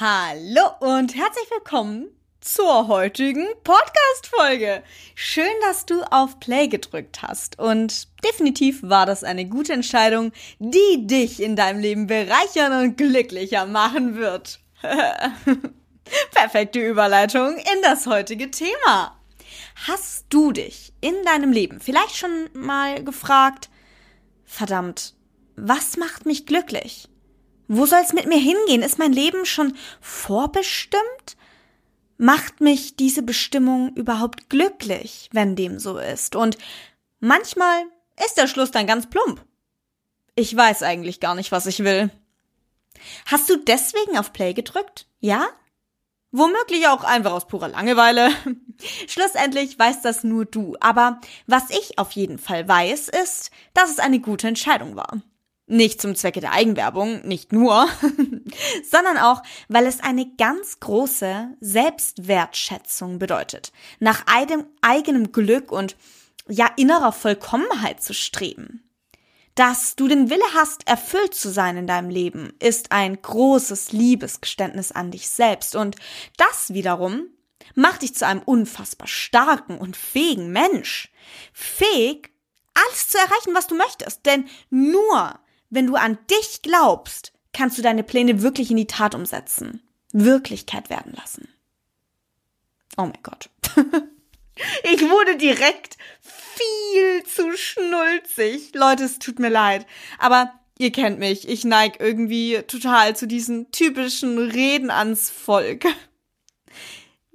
Hallo und herzlich willkommen zur heutigen Podcast-Folge. Schön, dass du auf Play gedrückt hast und definitiv war das eine gute Entscheidung, die dich in deinem Leben bereichern und glücklicher machen wird. Perfekte Überleitung in das heutige Thema. Hast du dich in deinem Leben vielleicht schon mal gefragt, verdammt, was macht mich glücklich? Wo soll's mit mir hingehen? Ist mein Leben schon vorbestimmt? Macht mich diese Bestimmung überhaupt glücklich, wenn dem so ist? Und manchmal ist der Schluss dann ganz plump. Ich weiß eigentlich gar nicht, was ich will. Hast du deswegen auf Play gedrückt? Ja? Womöglich auch einfach aus purer Langeweile. Schlussendlich weiß das nur du. Aber was ich auf jeden Fall weiß, ist, dass es eine gute Entscheidung war. Nicht zum Zwecke der Eigenwerbung, nicht nur, sondern auch, weil es eine ganz große Selbstwertschätzung bedeutet, nach eigenem Glück und ja innerer Vollkommenheit zu streben. Dass du den Wille hast, erfüllt zu sein in deinem Leben, ist ein großes Liebesgeständnis an dich selbst und das wiederum macht dich zu einem unfassbar starken und fähigen Mensch. Fähig, alles zu erreichen, was du möchtest, denn nur wenn du an dich glaubst, kannst du deine Pläne wirklich in die Tat umsetzen, Wirklichkeit werden lassen. Oh mein Gott. ich wurde direkt viel zu schnulzig. Leute, es tut mir leid. Aber ihr kennt mich. Ich neig irgendwie total zu diesen typischen Reden ans Volk.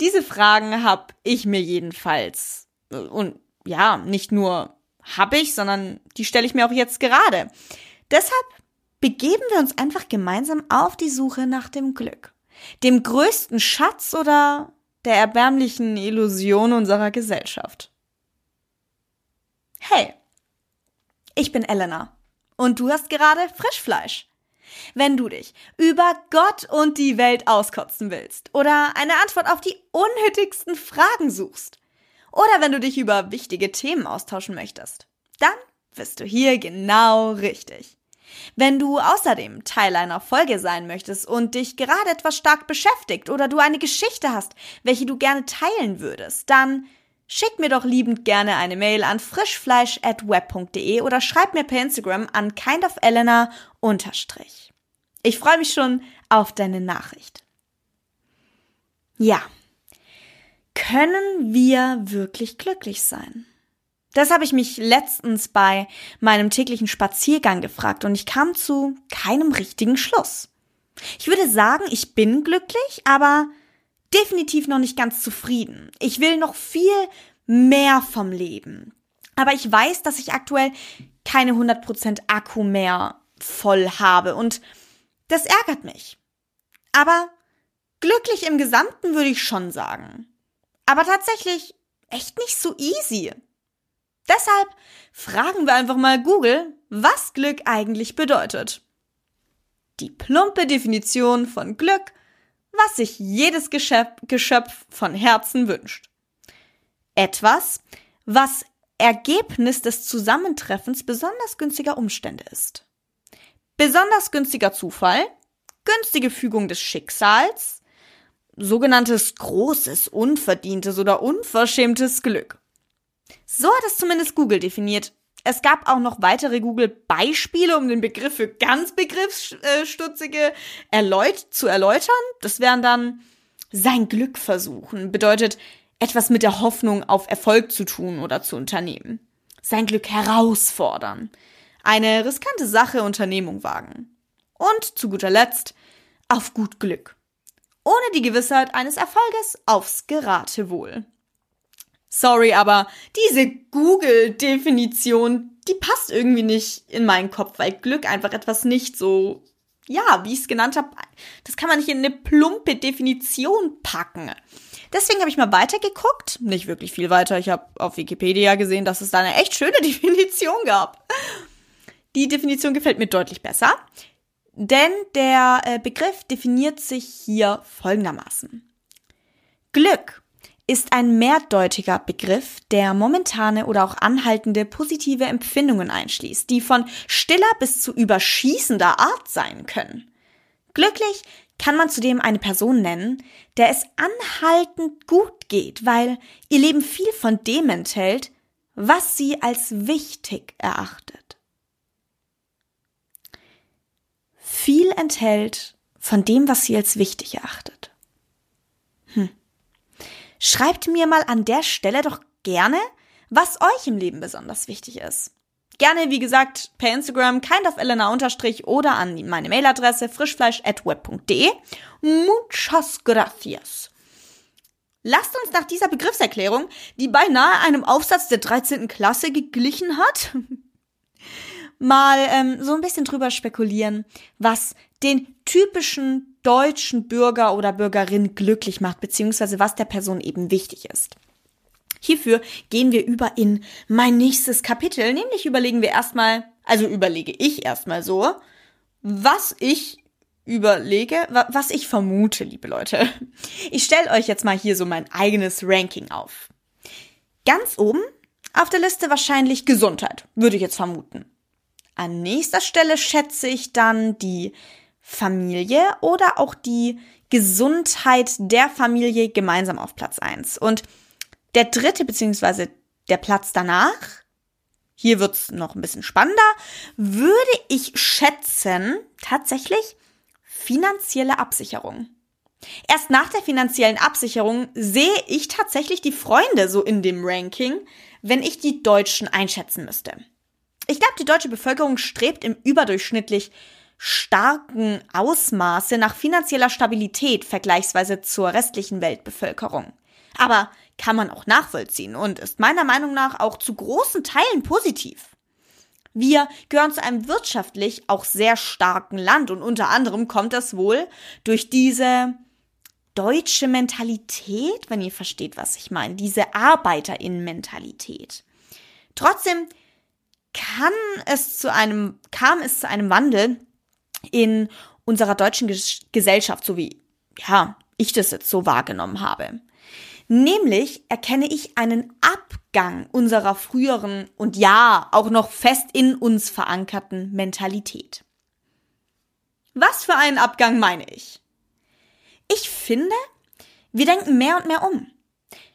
Diese Fragen hab ich mir jedenfalls. Und ja, nicht nur hab ich, sondern die stelle ich mir auch jetzt gerade. Deshalb begeben wir uns einfach gemeinsam auf die Suche nach dem Glück. Dem größten Schatz oder der erbärmlichen Illusion unserer Gesellschaft. Hey, ich bin Elena und du hast gerade Frischfleisch. Wenn du dich über Gott und die Welt auskotzen willst oder eine Antwort auf die unnötigsten Fragen suchst oder wenn du dich über wichtige Themen austauschen möchtest, dann bist du hier genau richtig. Wenn du außerdem Teil einer Folge sein möchtest und dich gerade etwas stark beschäftigt oder du eine Geschichte hast, welche du gerne teilen würdest, dann schick mir doch liebend gerne eine Mail an frischfleisch@web.de oder schreib mir per Instagram an kindofelena unterstrich. Ich freue mich schon auf deine Nachricht. Ja. Können wir wirklich glücklich sein? Das habe ich mich letztens bei meinem täglichen Spaziergang gefragt und ich kam zu keinem richtigen Schluss. Ich würde sagen, ich bin glücklich, aber definitiv noch nicht ganz zufrieden. Ich will noch viel mehr vom Leben. Aber ich weiß, dass ich aktuell keine 100% Akku mehr voll habe und das ärgert mich. Aber glücklich im Gesamten würde ich schon sagen. Aber tatsächlich echt nicht so easy. Deshalb fragen wir einfach mal Google, was Glück eigentlich bedeutet. Die plumpe Definition von Glück, was sich jedes Geschöpf von Herzen wünscht. Etwas, was Ergebnis des Zusammentreffens besonders günstiger Umstände ist. Besonders günstiger Zufall, günstige Fügung des Schicksals, sogenanntes großes, unverdientes oder unverschämtes Glück. So hat es zumindest Google definiert. Es gab auch noch weitere Google-Beispiele, um den Begriff für ganz Begriffsstutzige erläut zu erläutern. Das wären dann sein Glück versuchen, bedeutet etwas mit der Hoffnung auf Erfolg zu tun oder zu unternehmen. Sein Glück herausfordern. Eine riskante Sache Unternehmung wagen. Und zu guter Letzt auf gut Glück. Ohne die Gewissheit eines Erfolges aufs Geratewohl. Sorry, aber diese Google-Definition, die passt irgendwie nicht in meinen Kopf, weil Glück einfach etwas nicht so, ja, wie ich es genannt habe, das kann man nicht in eine plumpe Definition packen. Deswegen habe ich mal weitergeguckt, nicht wirklich viel weiter. Ich habe auf Wikipedia gesehen, dass es da eine echt schöne Definition gab. Die Definition gefällt mir deutlich besser, denn der äh, Begriff definiert sich hier folgendermaßen. Glück ist ein mehrdeutiger Begriff, der momentane oder auch anhaltende positive Empfindungen einschließt, die von stiller bis zu überschießender Art sein können. Glücklich kann man zudem eine Person nennen, der es anhaltend gut geht, weil ihr Leben viel von dem enthält, was sie als wichtig erachtet. Viel enthält von dem, was sie als wichtig erachtet. Schreibt mir mal an der Stelle doch gerne, was euch im Leben besonders wichtig ist. Gerne, wie gesagt, per Instagram kindofelena unterstrich oder an meine Mailadresse frischfleisch.web.de. Muchas gracias. Lasst uns nach dieser Begriffserklärung, die beinahe einem Aufsatz der 13. Klasse geglichen hat, mal ähm, so ein bisschen drüber spekulieren, was den typischen deutschen Bürger oder Bürgerin glücklich macht, beziehungsweise was der Person eben wichtig ist. Hierfür gehen wir über in mein nächstes Kapitel, nämlich überlegen wir erstmal, also überlege ich erstmal so, was ich überlege, was ich vermute, liebe Leute. Ich stelle euch jetzt mal hier so mein eigenes Ranking auf. Ganz oben auf der Liste wahrscheinlich Gesundheit, würde ich jetzt vermuten. An nächster Stelle schätze ich dann die Familie oder auch die Gesundheit der Familie gemeinsam auf Platz eins. Und der dritte beziehungsweise der Platz danach, hier wird's noch ein bisschen spannender, würde ich schätzen, tatsächlich finanzielle Absicherung. Erst nach der finanziellen Absicherung sehe ich tatsächlich die Freunde so in dem Ranking, wenn ich die Deutschen einschätzen müsste. Ich glaube, die deutsche Bevölkerung strebt im überdurchschnittlich starken Ausmaße nach finanzieller Stabilität vergleichsweise zur restlichen Weltbevölkerung. Aber kann man auch nachvollziehen und ist meiner Meinung nach auch zu großen Teilen positiv. Wir gehören zu einem wirtschaftlich auch sehr starken Land und unter anderem kommt das wohl durch diese deutsche Mentalität, wenn ihr versteht, was ich meine, diese Arbeiterinnenmentalität. Trotzdem kann es zu einem, kam es zu einem Wandel in unserer deutschen Gesellschaft, so wie, ja, ich das jetzt so wahrgenommen habe. Nämlich erkenne ich einen Abgang unserer früheren und ja, auch noch fest in uns verankerten Mentalität. Was für einen Abgang meine ich? Ich finde, wir denken mehr und mehr um.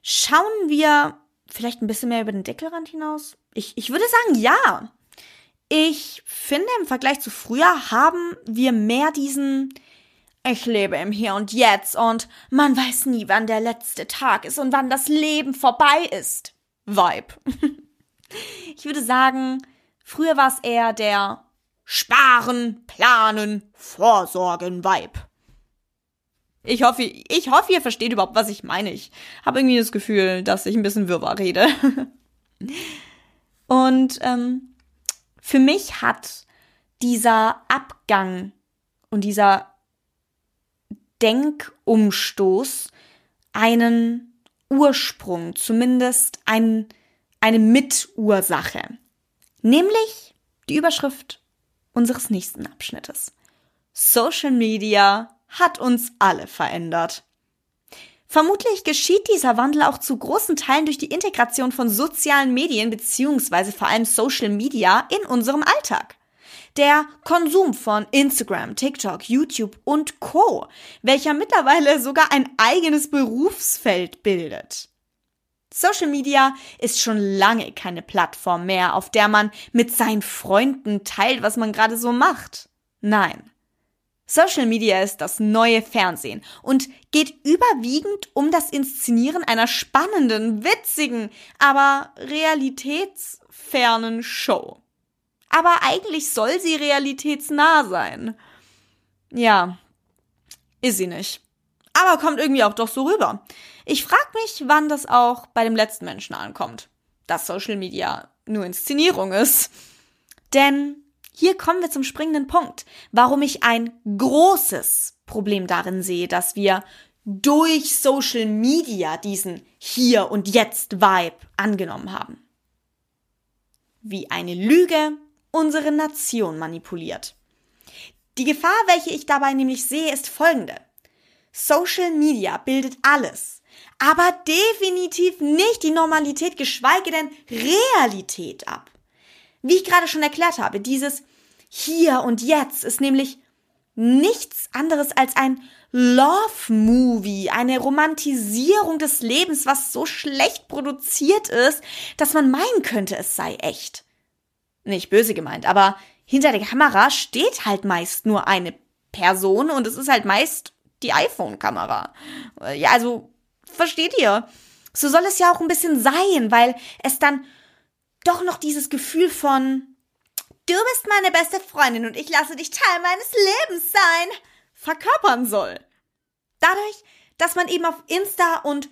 Schauen wir vielleicht ein bisschen mehr über den Deckelrand hinaus? Ich, ich würde sagen, ja. Ich finde, im Vergleich zu früher haben wir mehr diesen ich lebe im Hier und Jetzt und man weiß nie, wann der letzte Tag ist und wann das Leben vorbei ist. Vibe. Ich würde sagen, früher war es eher der Sparen, Planen, Vorsorgen Vibe. Ich hoffe, ich hoffe, ihr versteht überhaupt, was ich meine. Ich habe irgendwie das Gefühl, dass ich ein bisschen wirrwarr rede. Und ähm, für mich hat dieser Abgang und dieser Denkumstoß einen Ursprung, zumindest ein, eine Mitursache. Nämlich die Überschrift unseres nächsten Abschnittes. Social Media hat uns alle verändert. Vermutlich geschieht dieser Wandel auch zu großen Teilen durch die Integration von sozialen Medien bzw. vor allem Social Media in unserem Alltag der Konsum von Instagram, TikTok, YouTube und Co, welcher mittlerweile sogar ein eigenes Berufsfeld bildet. Social Media ist schon lange keine Plattform mehr, auf der man mit seinen Freunden teilt, was man gerade so macht. Nein. Social Media ist das neue Fernsehen und geht überwiegend um das Inszenieren einer spannenden, witzigen, aber realitätsfernen Show aber eigentlich soll sie realitätsnah sein. Ja, ist sie nicht. Aber kommt irgendwie auch doch so rüber. Ich frage mich, wann das auch bei dem letzten Menschen ankommt, dass Social Media nur Inszenierung ist. Denn hier kommen wir zum springenden Punkt, warum ich ein großes Problem darin sehe, dass wir durch Social Media diesen Hier und Jetzt Vibe angenommen haben. Wie eine Lüge unsere Nation manipuliert. Die Gefahr, welche ich dabei nämlich sehe, ist folgende. Social Media bildet alles, aber definitiv nicht die Normalität, geschweige denn Realität ab. Wie ich gerade schon erklärt habe, dieses Hier und Jetzt ist nämlich nichts anderes als ein Love-Movie, eine Romantisierung des Lebens, was so schlecht produziert ist, dass man meinen könnte, es sei echt. Nicht böse gemeint, aber hinter der Kamera steht halt meist nur eine Person und es ist halt meist die iPhone-Kamera. Ja, also, versteht ihr? So soll es ja auch ein bisschen sein, weil es dann doch noch dieses Gefühl von Du bist meine beste Freundin und ich lasse dich Teil meines Lebens sein, verkörpern soll. Dadurch, dass man eben auf Insta und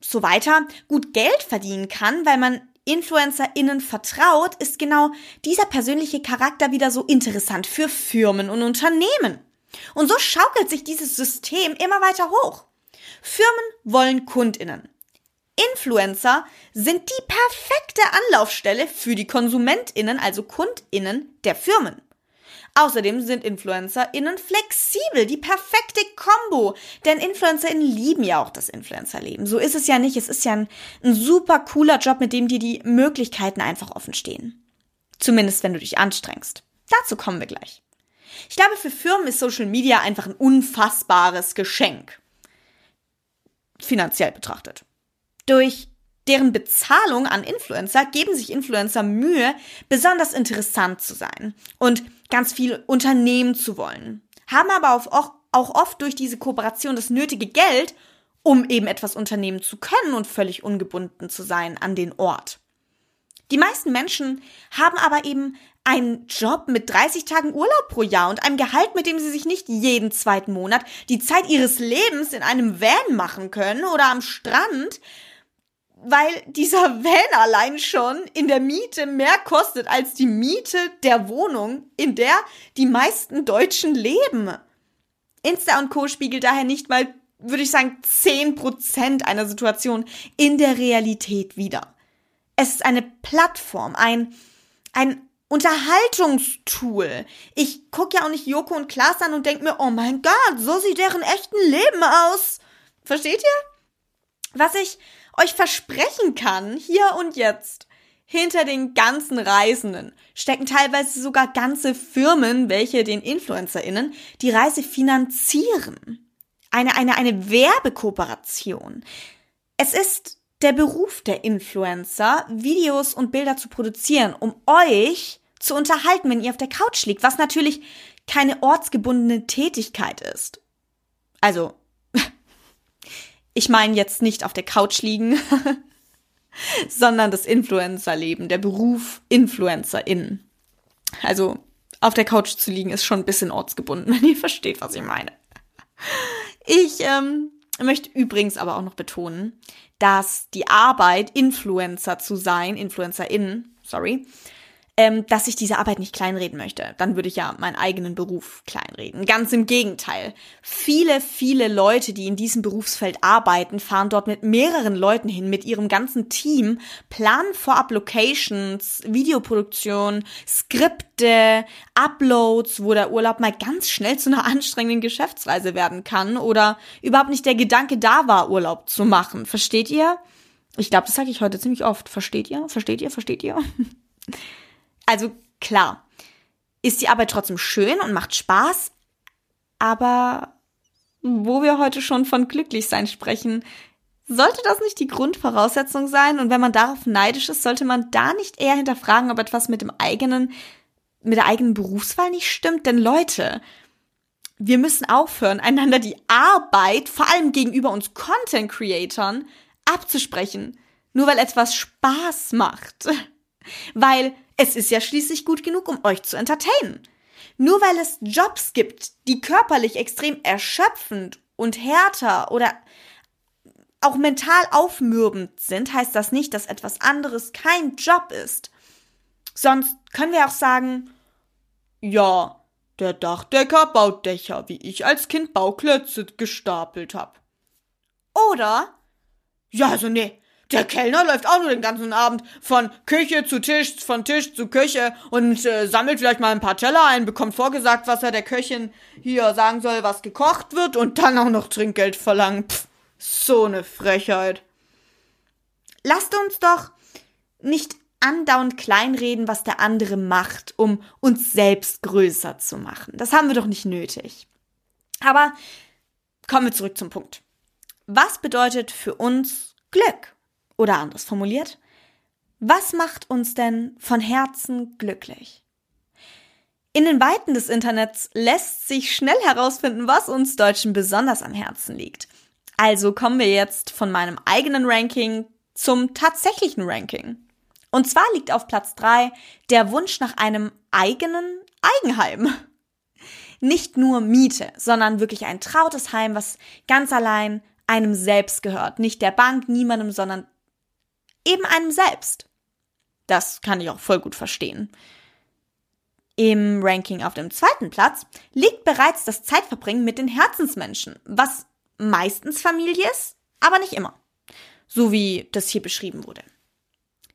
so weiter gut Geld verdienen kann, weil man InfluencerInnen vertraut, ist genau dieser persönliche Charakter wieder so interessant für Firmen und Unternehmen. Und so schaukelt sich dieses System immer weiter hoch. Firmen wollen KundInnen. Influencer sind die perfekte Anlaufstelle für die KonsumentInnen, also KundInnen der Firmen. Außerdem sind InfluencerInnen flexibel, die perfekte Combo. Denn InfluencerInnen lieben ja auch das Influencerleben. So ist es ja nicht. Es ist ja ein, ein super cooler Job, mit dem dir die Möglichkeiten einfach offen stehen. Zumindest wenn du dich anstrengst. Dazu kommen wir gleich. Ich glaube, für Firmen ist Social Media einfach ein unfassbares Geschenk. Finanziell betrachtet. Durch deren Bezahlung an Influencer geben sich Influencer Mühe, besonders interessant zu sein und ganz viel unternehmen zu wollen, haben aber auch, oft durch diese Kooperation das nötige Geld, um eben etwas unternehmen zu können und völlig ungebunden zu sein an den Ort. Die meisten Menschen haben aber eben einen Job mit 30 Tagen Urlaub pro Jahr und einem Gehalt, mit dem sie sich nicht jeden zweiten Monat die Zeit ihres Lebens in einem Van machen können oder am Strand, weil dieser Van allein schon in der Miete mehr kostet als die Miete der Wohnung, in der die meisten Deutschen leben. Insta und Co. spiegelt daher nicht mal, würde ich sagen, 10% einer Situation in der Realität wider. Es ist eine Plattform, ein, ein Unterhaltungstool. Ich gucke ja auch nicht Joko und Klaas an und denke mir, oh mein Gott, so sieht deren echten Leben aus. Versteht ihr? Was ich euch versprechen kann, hier und jetzt, hinter den ganzen Reisenden stecken teilweise sogar ganze Firmen, welche den InfluencerInnen die Reise finanzieren. Eine, eine, eine Werbekooperation. Es ist der Beruf der Influencer, Videos und Bilder zu produzieren, um euch zu unterhalten, wenn ihr auf der Couch liegt, was natürlich keine ortsgebundene Tätigkeit ist. Also, ich meine jetzt nicht auf der Couch liegen, sondern das Influencer-Leben, der Beruf Influencerin. Also auf der Couch zu liegen ist schon ein bisschen ortsgebunden, wenn ihr versteht, was ich meine. Ich ähm, möchte übrigens aber auch noch betonen, dass die Arbeit, Influencer zu sein, Influencerin, sorry, ähm, dass ich diese Arbeit nicht kleinreden möchte. Dann würde ich ja meinen eigenen Beruf kleinreden. Ganz im Gegenteil. Viele, viele Leute, die in diesem Berufsfeld arbeiten, fahren dort mit mehreren Leuten hin, mit ihrem ganzen Team, planen vorab Locations, Videoproduktion, Skripte, Uploads, wo der Urlaub mal ganz schnell zu einer anstrengenden Geschäftsreise werden kann oder überhaupt nicht der Gedanke da war, Urlaub zu machen. Versteht ihr? Ich glaube, das sage ich heute ziemlich oft. Versteht ihr? Versteht ihr? Versteht ihr? Also klar, ist die Arbeit trotzdem schön und macht Spaß, aber wo wir heute schon von Glücklichsein sprechen, sollte das nicht die Grundvoraussetzung sein? Und wenn man darauf neidisch ist, sollte man da nicht eher hinterfragen, ob etwas mit dem eigenen, mit der eigenen Berufswahl nicht stimmt? Denn Leute, wir müssen aufhören, einander die Arbeit, vor allem gegenüber uns Content Creatoren, abzusprechen. Nur weil etwas Spaß macht. Weil es ist ja schließlich gut genug, um euch zu entertainen. Nur weil es Jobs gibt, die körperlich extrem erschöpfend und härter oder auch mental aufmürbend sind, heißt das nicht, dass etwas anderes kein Job ist. Sonst können wir auch sagen, ja, der Dachdecker baut Dächer, wie ich als Kind Bauklötze gestapelt hab. Oder, ja, also nee, der Kellner läuft auch nur den ganzen Abend von Küche zu Tisch, von Tisch zu Küche und äh, sammelt vielleicht mal ein paar Teller ein, bekommt vorgesagt, was er der Köchin hier sagen soll, was gekocht wird und dann auch noch Trinkgeld verlangen. Pff, so eine Frechheit. Lasst uns doch nicht andauernd kleinreden, was der andere macht, um uns selbst größer zu machen. Das haben wir doch nicht nötig. Aber kommen wir zurück zum Punkt. Was bedeutet für uns Glück? Oder anders formuliert, was macht uns denn von Herzen glücklich? In den Weiten des Internets lässt sich schnell herausfinden, was uns Deutschen besonders am Herzen liegt. Also kommen wir jetzt von meinem eigenen Ranking zum tatsächlichen Ranking. Und zwar liegt auf Platz drei der Wunsch nach einem eigenen Eigenheim. Nicht nur Miete, sondern wirklich ein trautes Heim, was ganz allein einem selbst gehört. Nicht der Bank, niemandem, sondern eben einem selbst. Das kann ich auch voll gut verstehen. Im Ranking auf dem zweiten Platz liegt bereits das Zeitverbringen mit den Herzensmenschen, was meistens Familie ist, aber nicht immer. So wie das hier beschrieben wurde.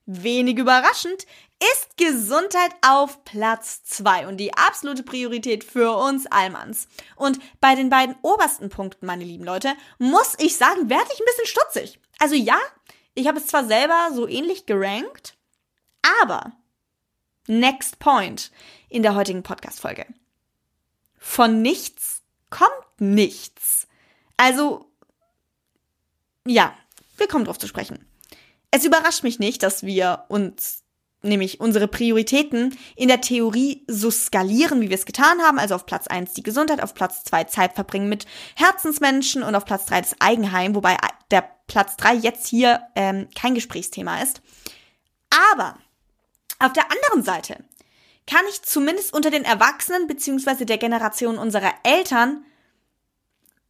Wenig überraschend ist Gesundheit auf Platz zwei und die absolute Priorität für uns Allmanns. Und bei den beiden obersten Punkten, meine lieben Leute, muss ich sagen, werde ich ein bisschen stutzig. Also ja, ich habe es zwar selber so ähnlich gerankt, aber next point in der heutigen Podcast-Folge. Von nichts kommt nichts. Also, ja, wir kommen drauf zu sprechen. Es überrascht mich nicht, dass wir uns nämlich unsere Prioritäten in der Theorie so skalieren, wie wir es getan haben. Also auf Platz eins die Gesundheit, auf Platz zwei Zeit verbringen mit Herzensmenschen und auf Platz drei das Eigenheim, wobei der Platz drei jetzt hier ähm, kein Gesprächsthema ist. Aber auf der anderen Seite kann ich zumindest unter den Erwachsenen beziehungsweise der Generation unserer Eltern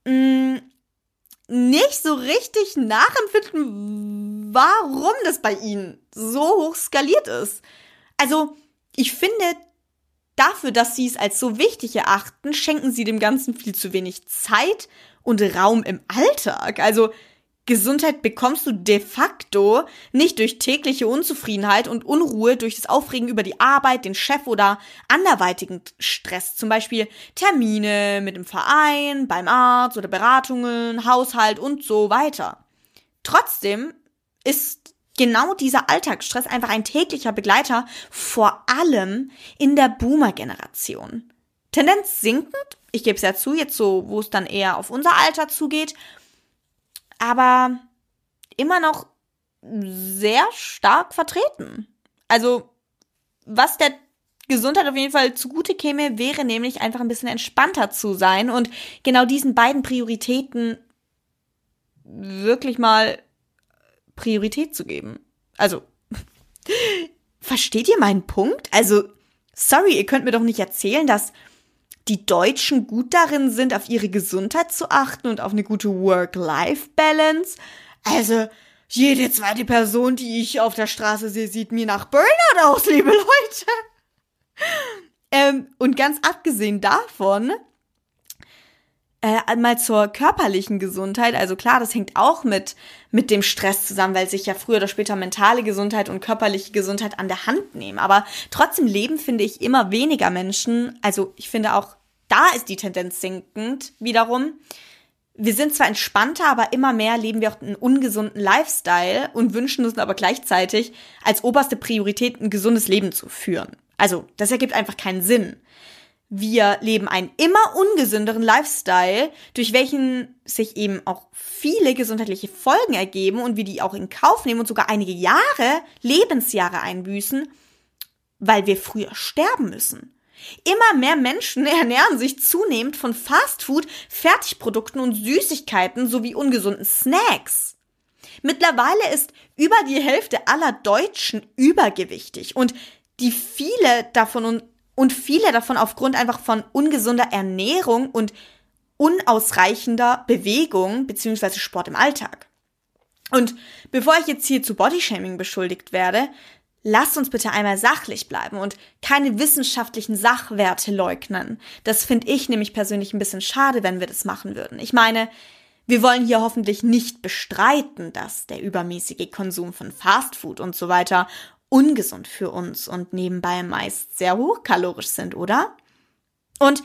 mh, mm, nicht so richtig nachempfinden, warum das bei ihnen so hoch skaliert ist. Also, ich finde, dafür, dass sie es als so wichtig erachten, schenken sie dem Ganzen viel zu wenig Zeit und Raum im Alltag. Also, Gesundheit bekommst du de facto nicht durch tägliche Unzufriedenheit und Unruhe, durch das Aufregen über die Arbeit, den Chef oder anderweitigen Stress, zum Beispiel Termine mit dem Verein, beim Arzt oder Beratungen, Haushalt und so weiter. Trotzdem ist genau dieser Alltagsstress einfach ein täglicher Begleiter, vor allem in der Boomer-Generation. Tendenz sinkend, ich gebe es ja zu, jetzt so, wo es dann eher auf unser Alter zugeht, aber immer noch sehr stark vertreten. Also, was der Gesundheit auf jeden Fall zugute käme, wäre nämlich einfach ein bisschen entspannter zu sein und genau diesen beiden Prioritäten wirklich mal Priorität zu geben. Also, versteht ihr meinen Punkt? Also, sorry, ihr könnt mir doch nicht erzählen, dass die Deutschen gut darin sind, auf ihre Gesundheit zu achten und auf eine gute Work-Life-Balance. Also, jede zweite Person, die ich auf der Straße sehe, sieht mir nach Burnout aus, liebe Leute. ähm, und ganz abgesehen davon, äh, mal zur körperlichen Gesundheit. Also klar, das hängt auch mit, mit dem Stress zusammen, weil sich ja früher oder später mentale Gesundheit und körperliche Gesundheit an der Hand nehmen. Aber trotzdem leben, finde ich, immer weniger Menschen. Also ich finde auch, da ist die Tendenz sinkend wiederum. Wir sind zwar entspannter, aber immer mehr leben wir auch einen ungesunden Lifestyle und wünschen uns aber gleichzeitig als oberste Priorität ein gesundes Leben zu führen. Also, das ergibt einfach keinen Sinn. Wir leben einen immer ungesünderen Lifestyle, durch welchen sich eben auch viele gesundheitliche Folgen ergeben und wir die auch in Kauf nehmen und sogar einige Jahre, Lebensjahre einbüßen, weil wir früher sterben müssen. Immer mehr Menschen ernähren sich zunehmend von Fastfood, Fertigprodukten und Süßigkeiten sowie ungesunden Snacks. Mittlerweile ist über die Hälfte aller Deutschen übergewichtig und die viele davon und viele davon aufgrund einfach von ungesunder Ernährung und unausreichender Bewegung bzw. Sport im Alltag. Und bevor ich jetzt hier zu Bodyshaming beschuldigt werde, lasst uns bitte einmal sachlich bleiben und keine wissenschaftlichen Sachwerte leugnen. Das finde ich nämlich persönlich ein bisschen schade, wenn wir das machen würden. Ich meine, wir wollen hier hoffentlich nicht bestreiten, dass der übermäßige Konsum von Fastfood und so weiter ungesund für uns und nebenbei meist sehr hochkalorisch sind, oder? Und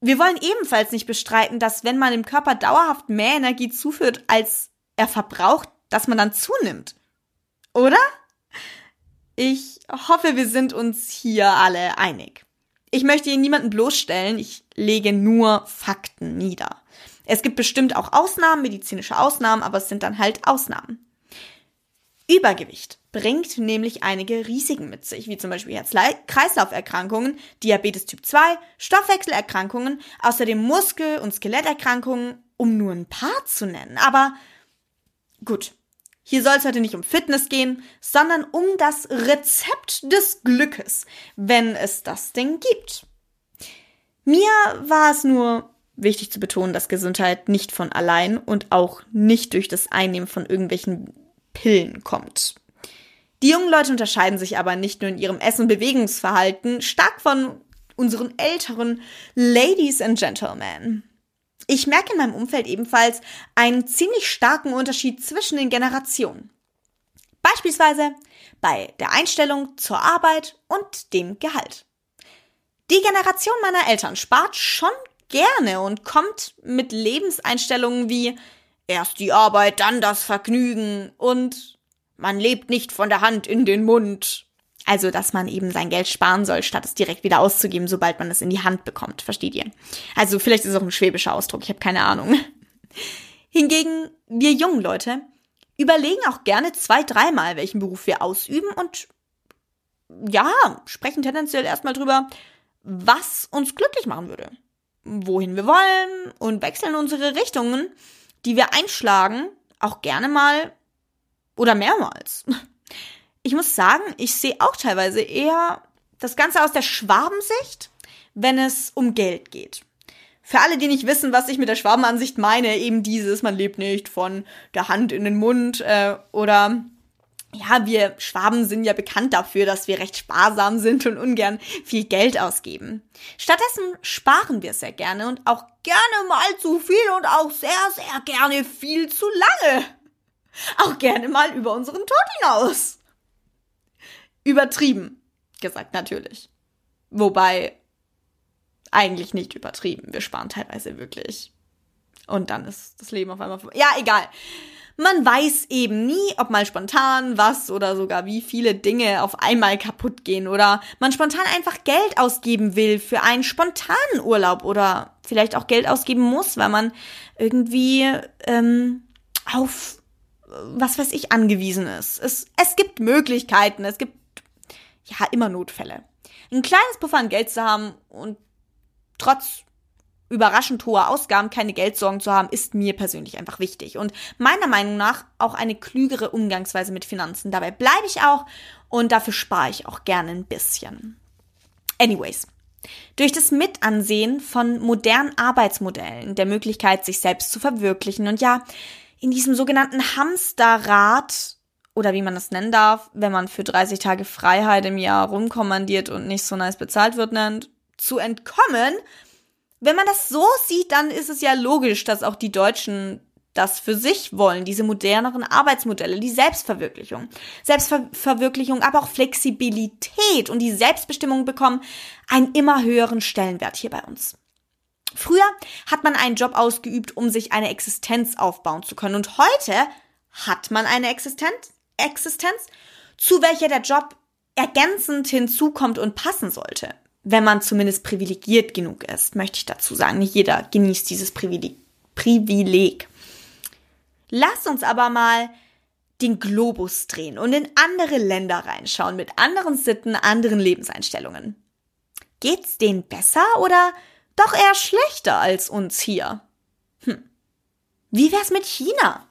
wir wollen ebenfalls nicht bestreiten, dass wenn man dem Körper dauerhaft mehr Energie zuführt, als er verbraucht, dass man dann zunimmt. Oder? Ich hoffe, wir sind uns hier alle einig. Ich möchte hier niemanden bloßstellen, ich lege nur Fakten nieder. Es gibt bestimmt auch Ausnahmen, medizinische Ausnahmen, aber es sind dann halt Ausnahmen. Übergewicht bringt nämlich einige Risiken mit sich, wie zum Beispiel Herz-Kreislauf-Erkrankungen, Diabetes Typ 2, Stoffwechselerkrankungen, außerdem Muskel- und Skeletterkrankungen, um nur ein paar zu nennen. Aber gut, hier soll es heute nicht um Fitness gehen, sondern um das Rezept des Glückes, wenn es das denn gibt. Mir war es nur wichtig zu betonen, dass Gesundheit nicht von allein und auch nicht durch das Einnehmen von irgendwelchen Pillen kommt. Die jungen Leute unterscheiden sich aber nicht nur in ihrem Essen- und Bewegungsverhalten stark von unseren älteren Ladies and Gentlemen. Ich merke in meinem Umfeld ebenfalls einen ziemlich starken Unterschied zwischen den Generationen. Beispielsweise bei der Einstellung zur Arbeit und dem Gehalt. Die Generation meiner Eltern spart schon gerne und kommt mit Lebenseinstellungen wie erst die Arbeit, dann das Vergnügen und man lebt nicht von der Hand in den Mund. Also, dass man eben sein Geld sparen soll, statt es direkt wieder auszugeben, sobald man es in die Hand bekommt. Versteht ihr? Also, vielleicht ist es auch ein schwäbischer Ausdruck, ich habe keine Ahnung. Hingegen, wir jungen Leute überlegen auch gerne zwei, dreimal, welchen Beruf wir ausüben und ja, sprechen tendenziell erstmal drüber, was uns glücklich machen würde wohin wir wollen und wechseln unsere Richtungen, die wir einschlagen, auch gerne mal oder mehrmals. Ich muss sagen, ich sehe auch teilweise eher das Ganze aus der Schwabensicht, wenn es um Geld geht. Für alle, die nicht wissen, was ich mit der Schwabenansicht meine, eben dieses, man lebt nicht von der Hand in den Mund äh, oder ja, wir Schwaben sind ja bekannt dafür, dass wir recht sparsam sind und ungern viel Geld ausgeben. Stattdessen sparen wir sehr gerne und auch gerne mal zu viel und auch sehr, sehr gerne viel zu lange. Auch gerne mal über unseren Tod hinaus. Übertrieben, gesagt natürlich. Wobei, eigentlich nicht übertrieben. Wir sparen teilweise wirklich. Und dann ist das Leben auf einmal. Ja, egal. Man weiß eben nie, ob mal spontan was oder sogar wie viele Dinge auf einmal kaputt gehen oder man spontan einfach Geld ausgeben will für einen spontanen Urlaub oder vielleicht auch Geld ausgeben muss, weil man irgendwie ähm, auf was weiß ich angewiesen ist. Es, es gibt Möglichkeiten, es gibt ja immer Notfälle. Ein kleines Puffer an Geld zu haben und trotz überraschend hohe Ausgaben, keine Geldsorgen zu haben, ist mir persönlich einfach wichtig. Und meiner Meinung nach auch eine klügere Umgangsweise mit Finanzen. Dabei bleibe ich auch und dafür spare ich auch gerne ein bisschen. Anyways. Durch das Mitansehen von modernen Arbeitsmodellen, der Möglichkeit, sich selbst zu verwirklichen und ja, in diesem sogenannten Hamsterrad oder wie man das nennen darf, wenn man für 30 Tage Freiheit im Jahr rumkommandiert und nicht so nice bezahlt wird, nennt, zu entkommen, wenn man das so sieht, dann ist es ja logisch, dass auch die Deutschen das für sich wollen, diese moderneren Arbeitsmodelle, die Selbstverwirklichung. Selbstverwirklichung, aber auch Flexibilität und die Selbstbestimmung bekommen einen immer höheren Stellenwert hier bei uns. Früher hat man einen Job ausgeübt, um sich eine Existenz aufbauen zu können. Und heute hat man eine Existenz, Existenz, zu welcher der Job ergänzend hinzukommt und passen sollte wenn man zumindest privilegiert genug ist, möchte ich dazu sagen. Nicht jeder genießt dieses Privileg. Privileg. Lass uns aber mal den Globus drehen und in andere Länder reinschauen mit anderen Sitten, anderen Lebenseinstellungen. Geht's denen besser oder doch eher schlechter als uns hier? Hm. Wie wär's mit China?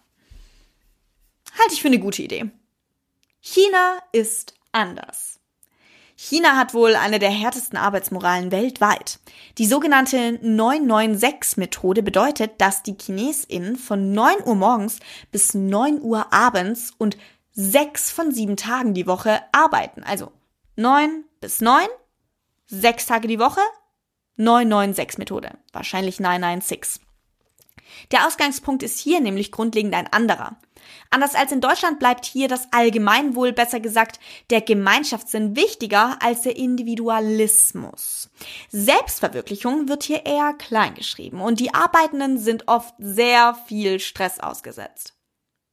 Halte ich für eine gute Idee. China ist anders. China hat wohl eine der härtesten Arbeitsmoralen weltweit. Die sogenannte 996-Methode bedeutet, dass die ChinesInnen von 9 Uhr morgens bis 9 Uhr abends und sechs von sieben Tagen die Woche arbeiten. Also 9 bis 9, sechs Tage die Woche, 996-Methode. Wahrscheinlich 996. Der Ausgangspunkt ist hier nämlich grundlegend ein anderer. Anders als in Deutschland bleibt hier das Allgemeinwohl, besser gesagt, der Gemeinschaftssinn wichtiger als der Individualismus. Selbstverwirklichung wird hier eher klein geschrieben und die Arbeitenden sind oft sehr viel Stress ausgesetzt.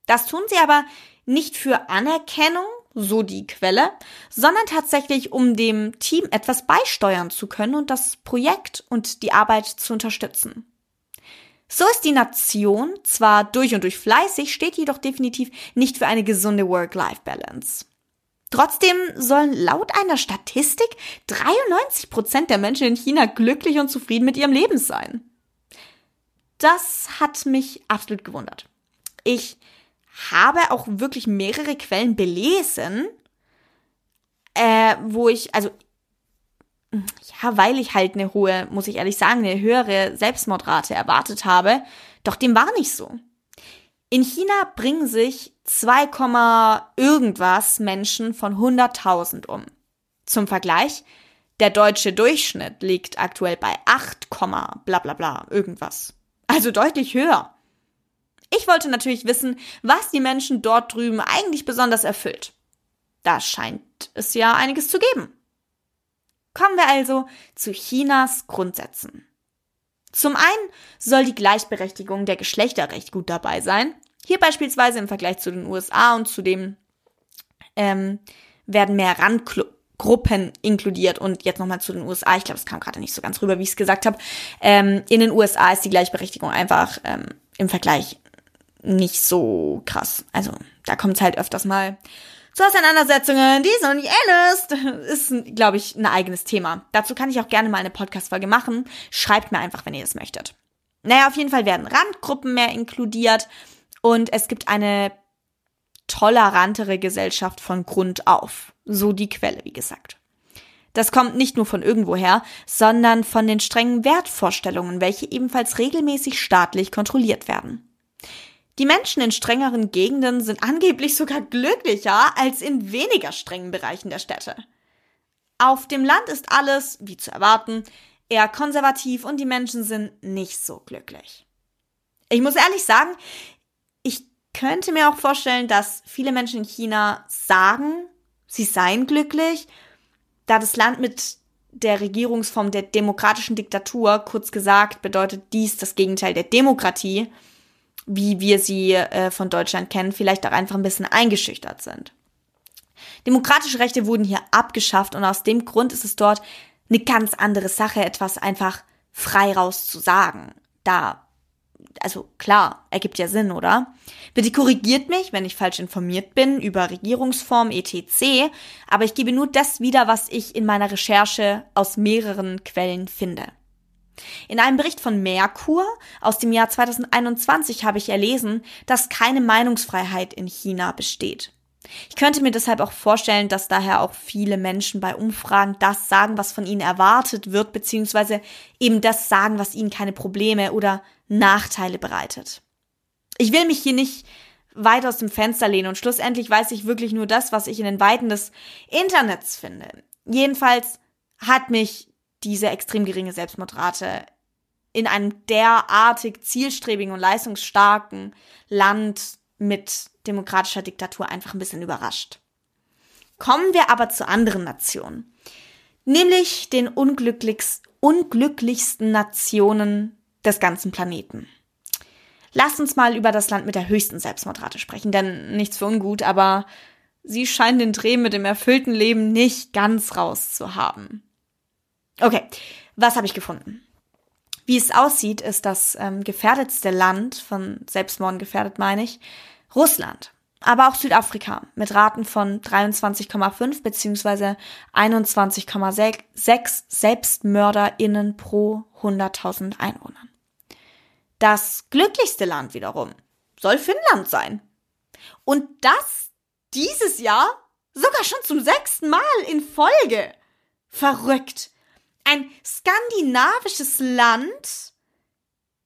Das tun sie aber nicht für Anerkennung, so die Quelle, sondern tatsächlich, um dem Team etwas beisteuern zu können und das Projekt und die Arbeit zu unterstützen. So ist die Nation zwar durch und durch fleißig, steht jedoch definitiv nicht für eine gesunde Work-Life-Balance. Trotzdem sollen laut einer Statistik 93 Prozent der Menschen in China glücklich und zufrieden mit ihrem Leben sein. Das hat mich absolut gewundert. Ich habe auch wirklich mehrere Quellen belesen, äh, wo ich, also ja, weil ich halt eine hohe, muss ich ehrlich sagen, eine höhere Selbstmordrate erwartet habe. Doch dem war nicht so. In China bringen sich 2, irgendwas Menschen von 100.000 um. Zum Vergleich, der deutsche Durchschnitt liegt aktuell bei 8, bla bla bla irgendwas. Also deutlich höher. Ich wollte natürlich wissen, was die Menschen dort drüben eigentlich besonders erfüllt. Da scheint es ja einiges zu geben. Kommen wir also zu Chinas Grundsätzen. Zum einen soll die Gleichberechtigung der Geschlechter recht gut dabei sein. Hier beispielsweise im Vergleich zu den USA und zudem ähm, werden mehr Randgruppen inkludiert. Und jetzt nochmal zu den USA. Ich glaube, es kam gerade nicht so ganz rüber, wie ich es gesagt habe. Ähm, in den USA ist die Gleichberechtigung einfach ähm, im Vergleich nicht so krass. Also da kommt es halt öfters mal zu Auseinandersetzungen, dies und jenes, ist, glaube ich, ein eigenes Thema. Dazu kann ich auch gerne mal eine Podcast-Folge machen. Schreibt mir einfach, wenn ihr das möchtet. Naja, auf jeden Fall werden Randgruppen mehr inkludiert und es gibt eine tolerantere Gesellschaft von Grund auf. So die Quelle, wie gesagt. Das kommt nicht nur von irgendwoher, sondern von den strengen Wertvorstellungen, welche ebenfalls regelmäßig staatlich kontrolliert werden. Die Menschen in strengeren Gegenden sind angeblich sogar glücklicher als in weniger strengen Bereichen der Städte. Auf dem Land ist alles, wie zu erwarten, eher konservativ und die Menschen sind nicht so glücklich. Ich muss ehrlich sagen, ich könnte mir auch vorstellen, dass viele Menschen in China sagen, sie seien glücklich, da das Land mit der Regierungsform der demokratischen Diktatur, kurz gesagt, bedeutet dies das Gegenteil der Demokratie, wie wir sie äh, von Deutschland kennen, vielleicht auch einfach ein bisschen eingeschüchtert sind. Demokratische Rechte wurden hier abgeschafft und aus dem Grund ist es dort eine ganz andere Sache, etwas einfach frei raus zu sagen. Da, also klar, ergibt ja Sinn, oder? Bitte korrigiert mich, wenn ich falsch informiert bin über Regierungsform etc., aber ich gebe nur das wieder, was ich in meiner Recherche aus mehreren Quellen finde. In einem Bericht von Merkur aus dem Jahr 2021 habe ich erlesen, dass keine Meinungsfreiheit in China besteht. Ich könnte mir deshalb auch vorstellen, dass daher auch viele Menschen bei Umfragen das sagen, was von ihnen erwartet wird, beziehungsweise eben das sagen, was ihnen keine Probleme oder Nachteile bereitet. Ich will mich hier nicht weit aus dem Fenster lehnen und schlussendlich weiß ich wirklich nur das, was ich in den Weiten des Internets finde. Jedenfalls hat mich diese extrem geringe Selbstmordrate in einem derartig zielstrebigen und leistungsstarken Land mit demokratischer Diktatur einfach ein bisschen überrascht. Kommen wir aber zu anderen Nationen, nämlich den unglücklichst, unglücklichsten Nationen des ganzen Planeten. Lasst uns mal über das Land mit der höchsten Selbstmordrate sprechen, denn nichts für ungut, aber sie scheinen den Dreh mit dem erfüllten Leben nicht ganz raus zu haben. Okay, was habe ich gefunden? Wie es aussieht, ist das ähm, gefährdetste Land, von Selbstmorden gefährdet meine ich, Russland. Aber auch Südafrika mit Raten von 23,5 beziehungsweise 21,6 SelbstmörderInnen pro 100.000 Einwohnern. Das glücklichste Land wiederum soll Finnland sein. Und das dieses Jahr sogar schon zum sechsten Mal in Folge. Verrückt ein skandinavisches Land,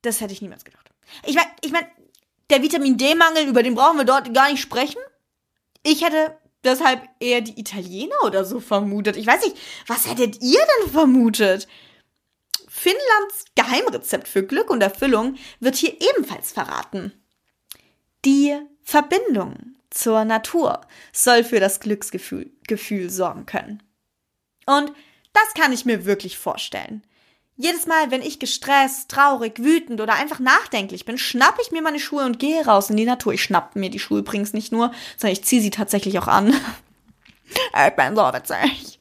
das hätte ich niemals gedacht. Ich meine, ich mein, der Vitamin D-Mangel, über den brauchen wir dort gar nicht sprechen. Ich hätte deshalb eher die Italiener oder so vermutet. Ich weiß nicht, was hättet ihr denn vermutet? Finnlands Geheimrezept für Glück und Erfüllung wird hier ebenfalls verraten. Die Verbindung zur Natur soll für das Glücksgefühl Gefühl sorgen können. Und das kann ich mir wirklich vorstellen. Jedes Mal, wenn ich gestresst, traurig, wütend oder einfach nachdenklich bin, schnappe ich mir meine Schuhe und gehe raus in die Natur. Ich schnappe mir die Schuhe übrigens nicht nur, sondern ich ziehe sie tatsächlich auch an. ich bin so witzig.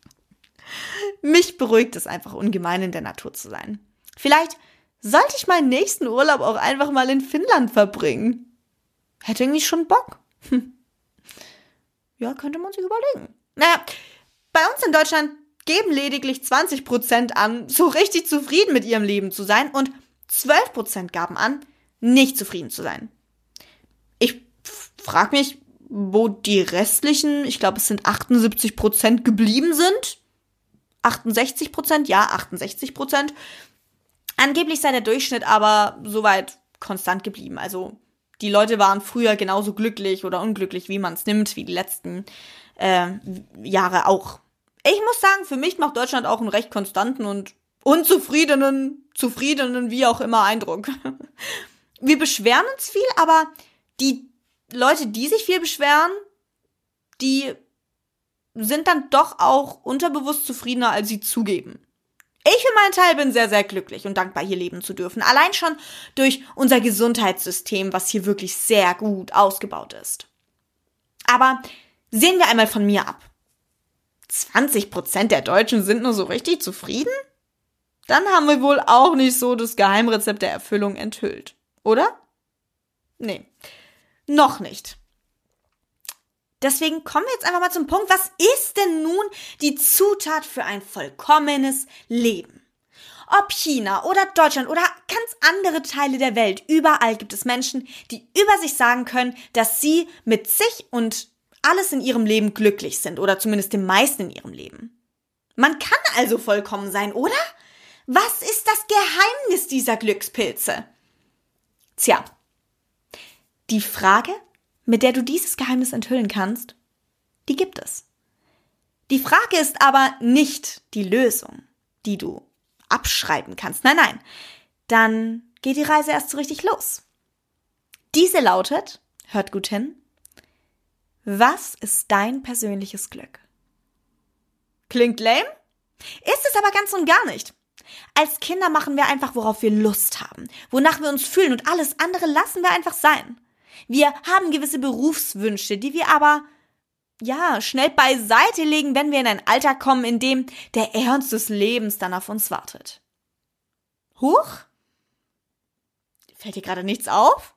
Mich beruhigt es einfach ungemein in der Natur zu sein. Vielleicht sollte ich meinen nächsten Urlaub auch einfach mal in Finnland verbringen. Hätte irgendwie schon Bock. Hm. Ja, könnte man sich überlegen. Naja, bei uns in Deutschland geben lediglich 20 Prozent an, so richtig zufrieden mit ihrem Leben zu sein und 12 Prozent gaben an, nicht zufrieden zu sein. Ich frage mich, wo die restlichen, ich glaube, es sind 78 Prozent geblieben sind. 68 Prozent, ja, 68 Prozent. Angeblich sei der Durchschnitt aber soweit konstant geblieben. Also die Leute waren früher genauso glücklich oder unglücklich, wie man es nimmt, wie die letzten äh, Jahre auch. Ich muss sagen, für mich macht Deutschland auch einen recht konstanten und unzufriedenen, zufriedenen, wie auch immer Eindruck. Wir beschweren uns viel, aber die Leute, die sich viel beschweren, die sind dann doch auch unterbewusst zufriedener, als sie zugeben. Ich für meinen Teil bin sehr, sehr glücklich und dankbar, hier leben zu dürfen. Allein schon durch unser Gesundheitssystem, was hier wirklich sehr gut ausgebaut ist. Aber sehen wir einmal von mir ab. 20 Prozent der Deutschen sind nur so richtig zufrieden? Dann haben wir wohl auch nicht so das Geheimrezept der Erfüllung enthüllt. Oder? Nee. Noch nicht. Deswegen kommen wir jetzt einfach mal zum Punkt, was ist denn nun die Zutat für ein vollkommenes Leben? Ob China oder Deutschland oder ganz andere Teile der Welt, überall gibt es Menschen, die über sich sagen können, dass sie mit sich und alles in ihrem Leben glücklich sind oder zumindest dem meisten in ihrem Leben. Man kann also vollkommen sein, oder? Was ist das Geheimnis dieser Glückspilze? Tja, die Frage mit der du dieses Geheimnis enthüllen kannst, die gibt es. Die Frage ist aber nicht die Lösung, die du abschreiben kannst. Nein, nein. Dann geht die Reise erst so richtig los. Diese lautet, hört gut hin, was ist dein persönliches Glück? Klingt lame? Ist es aber ganz und gar nicht. Als Kinder machen wir einfach, worauf wir Lust haben, wonach wir uns fühlen und alles andere lassen wir einfach sein. Wir haben gewisse Berufswünsche, die wir aber ja, schnell beiseite legen, wenn wir in ein Alter kommen, in dem der Ernst des Lebens dann auf uns wartet. Huch? Fällt dir gerade nichts auf?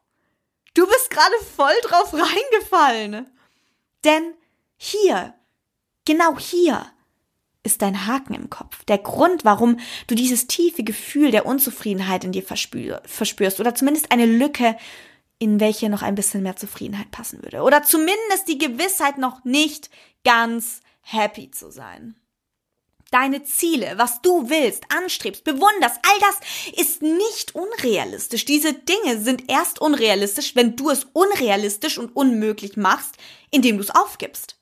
Du bist gerade voll drauf reingefallen. Denn hier, genau hier, ist dein Haken im Kopf. Der Grund, warum du dieses tiefe Gefühl der Unzufriedenheit in dir verspürst oder zumindest eine Lücke in welche noch ein bisschen mehr Zufriedenheit passen würde. Oder zumindest die Gewissheit, noch nicht ganz happy zu sein. Deine Ziele, was du willst, anstrebst, bewunderst, all das ist nicht unrealistisch. Diese Dinge sind erst unrealistisch, wenn du es unrealistisch und unmöglich machst, indem du es aufgibst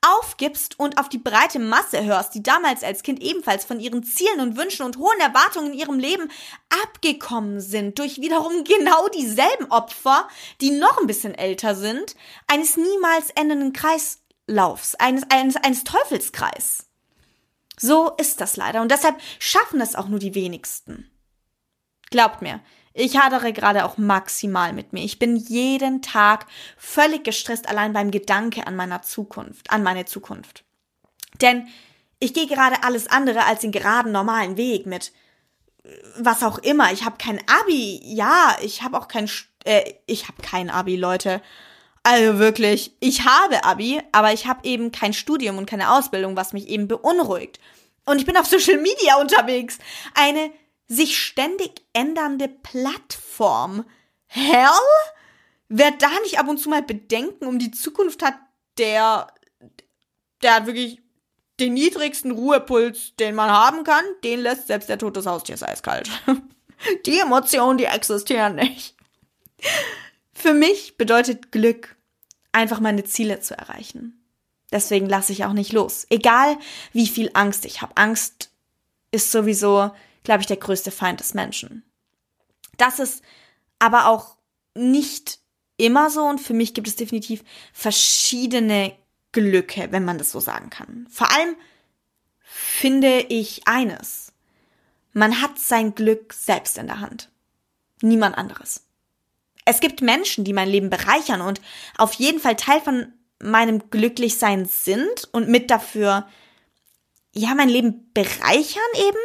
aufgibst und auf die breite Masse hörst, die damals als Kind ebenfalls von ihren Zielen und Wünschen und hohen Erwartungen in ihrem Leben abgekommen sind, durch wiederum genau dieselben Opfer, die noch ein bisschen älter sind, eines niemals endenden Kreislaufs, eines, eines, eines Teufelskreis. So ist das leider und deshalb schaffen es auch nur die wenigsten. Glaubt mir, ich hadere gerade auch maximal mit mir. Ich bin jeden Tag völlig gestresst allein beim Gedanke an meiner Zukunft, an meine Zukunft. Denn ich gehe gerade alles andere als den geraden normalen Weg mit äh, was auch immer. Ich habe kein Abi. Ja, ich habe auch kein äh, ich habe kein Abi, Leute. Also wirklich, ich habe Abi, aber ich habe eben kein Studium und keine Ausbildung, was mich eben beunruhigt. Und ich bin auf Social Media unterwegs. Eine sich ständig ändernde Plattform. Hell? Wer da nicht ab und zu mal Bedenken um die Zukunft hat, der, der hat wirklich den niedrigsten Ruhepuls, den man haben kann, den lässt selbst der Tod des Haustiers eiskalt. Die Emotionen, die existieren nicht. Für mich bedeutet Glück, einfach meine Ziele zu erreichen. Deswegen lasse ich auch nicht los. Egal wie viel Angst ich habe. Angst ist sowieso glaube ich, der größte Feind des Menschen. Das ist aber auch nicht immer so und für mich gibt es definitiv verschiedene Glücke, wenn man das so sagen kann. Vor allem finde ich eines. Man hat sein Glück selbst in der Hand. Niemand anderes. Es gibt Menschen, die mein Leben bereichern und auf jeden Fall Teil von meinem Glücklichsein sind und mit dafür, ja, mein Leben bereichern eben,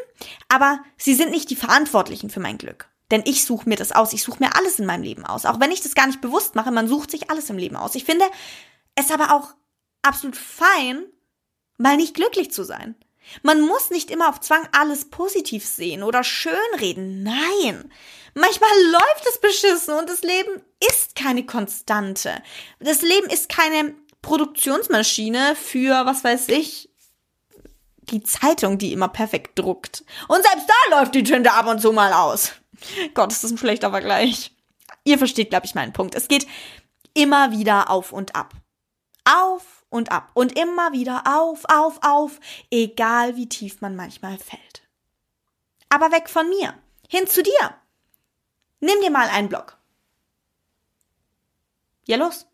aber sie sind nicht die Verantwortlichen für mein Glück. Denn ich suche mir das aus. Ich suche mir alles in meinem Leben aus. Auch wenn ich das gar nicht bewusst mache, man sucht sich alles im Leben aus. Ich finde es aber auch absolut fein, mal nicht glücklich zu sein. Man muss nicht immer auf Zwang alles positiv sehen oder schönreden. Nein. Manchmal läuft es beschissen und das Leben ist keine Konstante. Das Leben ist keine Produktionsmaschine für, was weiß ich, die Zeitung, die immer perfekt druckt. Und selbst da läuft die Tinte ab und zu mal aus. Gott, ist das ein schlechter Vergleich. Ihr versteht, glaube ich, meinen Punkt. Es geht immer wieder auf und ab. Auf und ab. Und immer wieder auf, auf, auf, egal wie tief man manchmal fällt. Aber weg von mir. Hin zu dir. Nimm dir mal einen Block. Ja, los.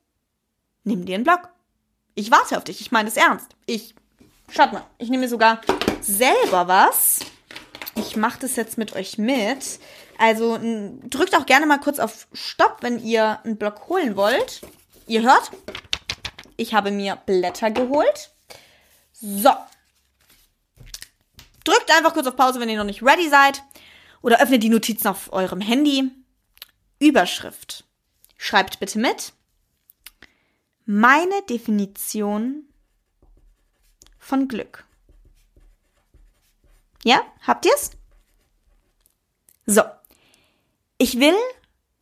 Nimm dir einen Block. Ich warte auf dich. Ich meine es ernst. Ich, schaut mal, ich nehme mir sogar selber was. Ich mache das jetzt mit euch mit. Also drückt auch gerne mal kurz auf Stopp, wenn ihr einen Block holen wollt. Ihr hört, ich habe mir Blätter geholt. So. Drückt einfach kurz auf Pause, wenn ihr noch nicht ready seid. Oder öffnet die Notizen auf eurem Handy. Überschrift. Schreibt bitte mit. Meine Definition von Glück. Ja, habt ihr's? So. Ich will,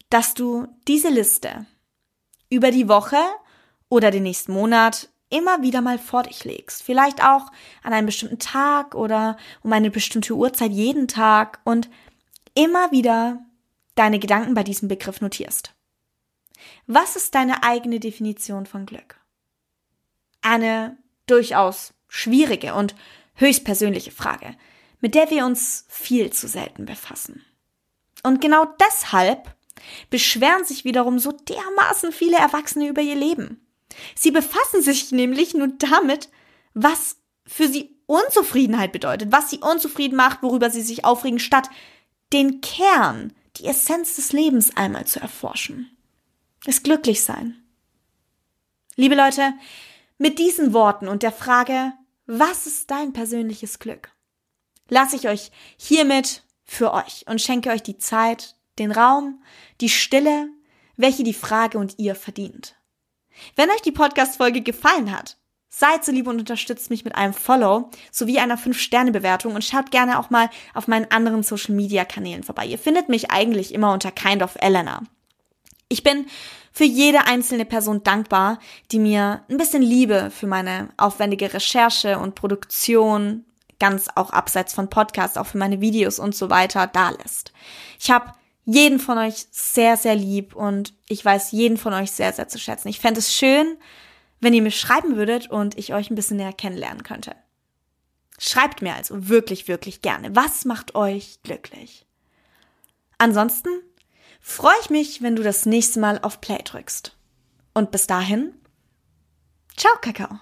dass du diese Liste über die Woche oder den nächsten Monat immer wieder mal vor dich legst. Vielleicht auch an einem bestimmten Tag oder um eine bestimmte Uhrzeit jeden Tag und immer wieder deine Gedanken bei diesem Begriff notierst. Was ist deine eigene Definition von Glück? Eine durchaus schwierige und höchstpersönliche Frage, mit der wir uns viel zu selten befassen. Und genau deshalb beschweren sich wiederum so dermaßen viele Erwachsene über ihr Leben. Sie befassen sich nämlich nur damit, was für sie Unzufriedenheit bedeutet, was sie unzufrieden macht, worüber sie sich aufregen, statt den Kern, die Essenz des Lebens einmal zu erforschen. Das Glücklichsein. Liebe Leute, mit diesen Worten und der Frage, was ist dein persönliches Glück, lasse ich euch hiermit für euch und schenke euch die Zeit, den Raum, die Stille, welche die Frage und ihr verdient. Wenn euch die Podcast-Folge gefallen hat, seid so lieb und unterstützt mich mit einem Follow sowie einer 5-Sterne-Bewertung und schaut gerne auch mal auf meinen anderen Social-Media-Kanälen vorbei. Ihr findet mich eigentlich immer unter Kind of Elena. Ich bin für jede einzelne Person dankbar, die mir ein bisschen Liebe für meine aufwendige Recherche und Produktion, ganz auch abseits von Podcasts, auch für meine Videos und so weiter, da lässt. Ich habe jeden von euch sehr, sehr lieb und ich weiß jeden von euch sehr, sehr zu schätzen. Ich fände es schön, wenn ihr mir schreiben würdet und ich euch ein bisschen näher kennenlernen könnte. Schreibt mir also wirklich, wirklich gerne. Was macht euch glücklich? Ansonsten freue ich mich, wenn du das nächste Mal auf Play drückst. Und bis dahin, ciao, Kakao.